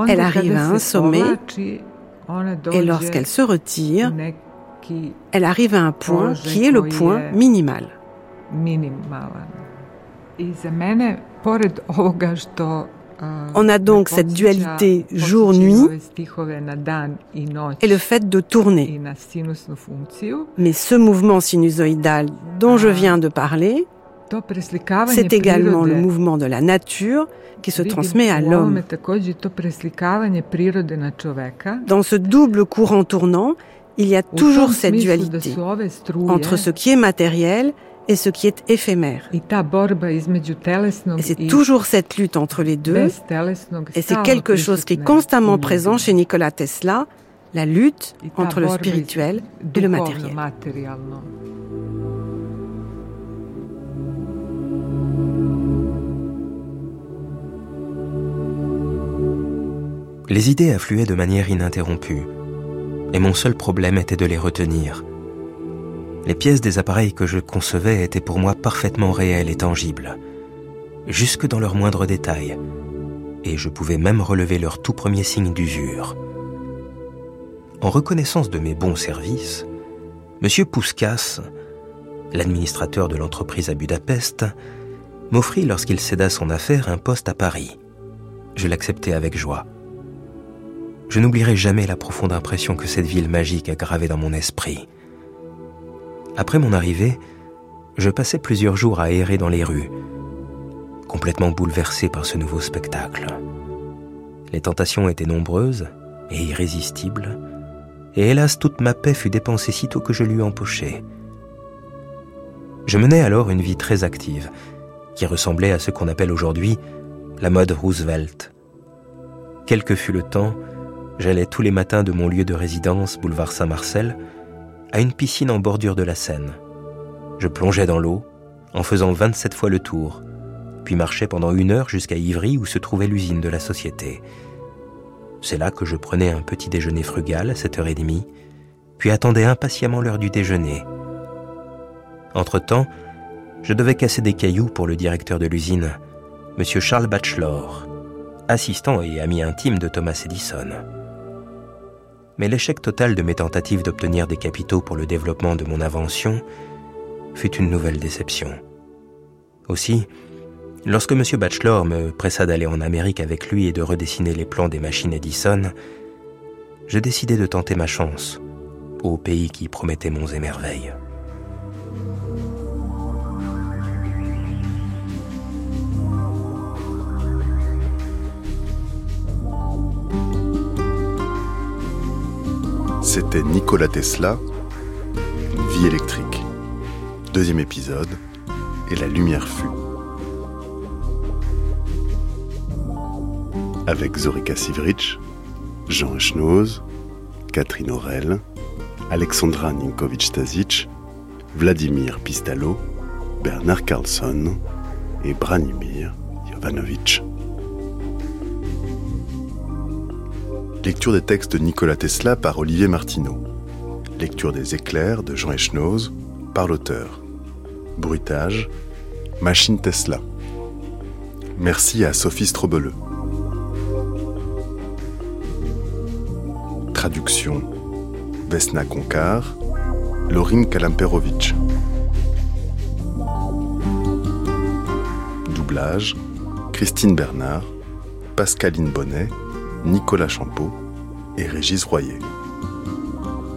elle arrive à un sommet et lorsqu'elle se retire, elle arrive à un point qui est le point minimal. On a donc cette dualité jour-nuit et le fait de tourner. Mais ce mouvement sinusoïdal dont je viens de parler, c'est également le mouvement de la nature qui se transmet à l'homme. Dans ce double courant tournant, il y a toujours cette dualité entre ce qui est matériel et ce qui est éphémère. Et c'est toujours cette lutte entre les deux, et c'est quelque chose qui est constamment présent chez Nikola Tesla, la lutte entre le spirituel et le matériel. Les idées affluaient de manière ininterrompue, et mon seul problème était de les retenir. Les pièces des appareils que je concevais étaient pour moi parfaitement réelles et tangibles, jusque dans leurs moindres détails, et je pouvais même relever leurs tout premiers signes d'usure. En reconnaissance de mes bons services, M. Pouskas, l'administrateur de l'entreprise à Budapest, m'offrit, lorsqu'il céda son affaire, un poste à Paris. Je l'acceptai avec joie. Je n'oublierai jamais la profonde impression que cette ville magique a gravée dans mon esprit. Après mon arrivée, je passais plusieurs jours à errer dans les rues, complètement bouleversé par ce nouveau spectacle. Les tentations étaient nombreuses et irrésistibles, et hélas toute ma paix fut dépensée sitôt que je l'eus empochée. Je menais alors une vie très active, qui ressemblait à ce qu'on appelle aujourd'hui la mode Roosevelt. Quel que fût le temps, j'allais tous les matins de mon lieu de résidence, boulevard Saint-Marcel, à une piscine en bordure de la Seine. Je plongeais dans l'eau, en faisant 27 fois le tour, puis marchais pendant une heure jusqu'à Ivry où se trouvait l'usine de la société. C'est là que je prenais un petit déjeuner frugal à 7h30, puis attendais impatiemment l'heure du déjeuner. Entre-temps, je devais casser des cailloux pour le directeur de l'usine, M. Charles Batchelor, assistant et ami intime de Thomas Edison. Mais l'échec total de mes tentatives d'obtenir des capitaux pour le développement de mon invention fut une nouvelle déception. Aussi, lorsque M. Batchelor me pressa d'aller en Amérique avec lui et de redessiner les plans des machines Edison, je décidai de tenter ma chance au pays qui promettait monts et. C'était Nikola Tesla, Vie électrique. Deuxième épisode, et la lumière fut. Avec Zorika Sivrich, Jean Echnoz, Catherine Aurel, Alexandra Ninkovic-Stasic, Vladimir Pistalo, Bernard Carlson et Branimir Jovanovic. Lecture des textes de Nikola Tesla par Olivier Martineau. Lecture des éclairs de Jean Echnoz par l'auteur. Bruitage, Machine Tesla. Merci à Sophie Strobeleux. Traduction, Vesna Konkar, Lorin Kalamperovic. Doublage, Christine Bernard, Pascaline Bonnet, Nicolas Champeau et Régis Royer.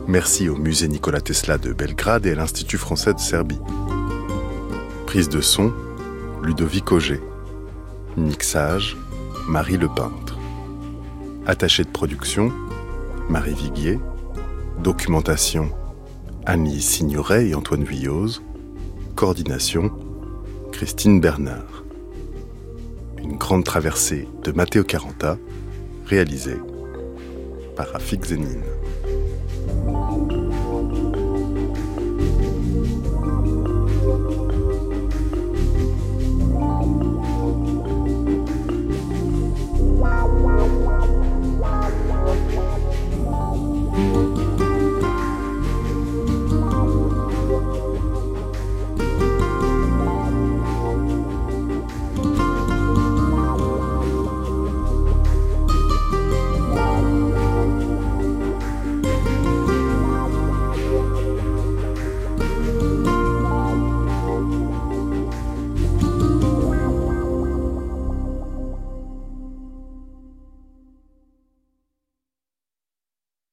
Merci au musée Nicolas Tesla de Belgrade et à l'Institut français de Serbie. Prise de son, Ludovic Auger. Mixage, Marie Le Peintre. Attaché de production, Marie Viguier. Documentation, Annie Signoret et Antoine Vuilloz. Coordination, Christine Bernard. Une grande traversée de Matteo Caranta réalisé par Rafik Zenine.